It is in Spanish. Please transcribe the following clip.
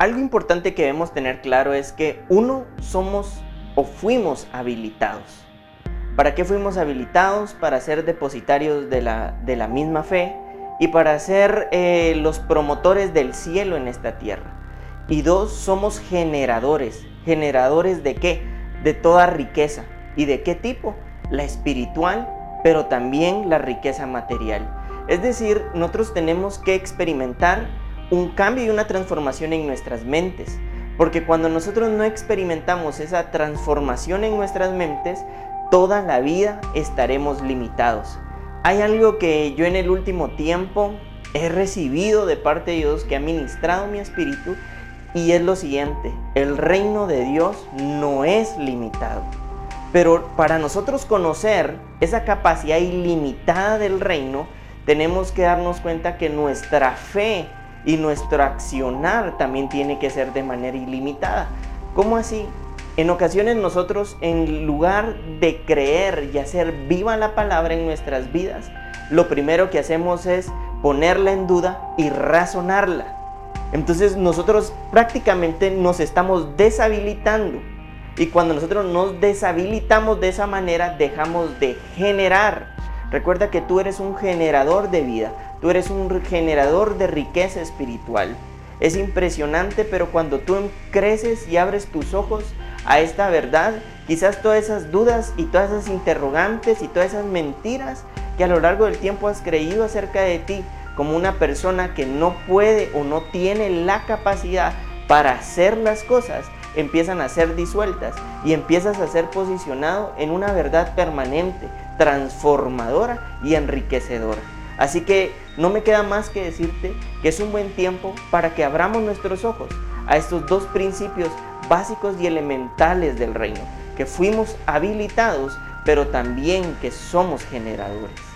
Algo importante que debemos tener claro es que uno somos o fuimos habilitados. ¿Para qué fuimos habilitados? Para ser depositarios de la, de la misma fe y para ser eh, los promotores del cielo en esta tierra. Y dos, somos generadores. ¿Generadores de qué? De toda riqueza. ¿Y de qué tipo? La espiritual, pero también la riqueza material. Es decir, nosotros tenemos que experimentar un cambio y una transformación en nuestras mentes. Porque cuando nosotros no experimentamos esa transformación en nuestras mentes, toda la vida estaremos limitados. Hay algo que yo en el último tiempo he recibido de parte de Dios que ha ministrado mi espíritu y es lo siguiente, el reino de Dios no es limitado. Pero para nosotros conocer esa capacidad ilimitada del reino, tenemos que darnos cuenta que nuestra fe y nuestro accionar también tiene que ser de manera ilimitada. ¿Cómo así? En ocasiones nosotros, en lugar de creer y hacer viva la palabra en nuestras vidas, lo primero que hacemos es ponerla en duda y razonarla. Entonces nosotros prácticamente nos estamos deshabilitando. Y cuando nosotros nos deshabilitamos de esa manera, dejamos de generar. Recuerda que tú eres un generador de vida, tú eres un generador de riqueza espiritual. Es impresionante, pero cuando tú creces y abres tus ojos, a esta verdad, quizás todas esas dudas y todas esas interrogantes y todas esas mentiras que a lo largo del tiempo has creído acerca de ti como una persona que no puede o no tiene la capacidad para hacer las cosas, empiezan a ser disueltas y empiezas a ser posicionado en una verdad permanente, transformadora y enriquecedora. Así que no me queda más que decirte que es un buen tiempo para que abramos nuestros ojos a estos dos principios básicos y elementales del reino, que fuimos habilitados, pero también que somos generadores.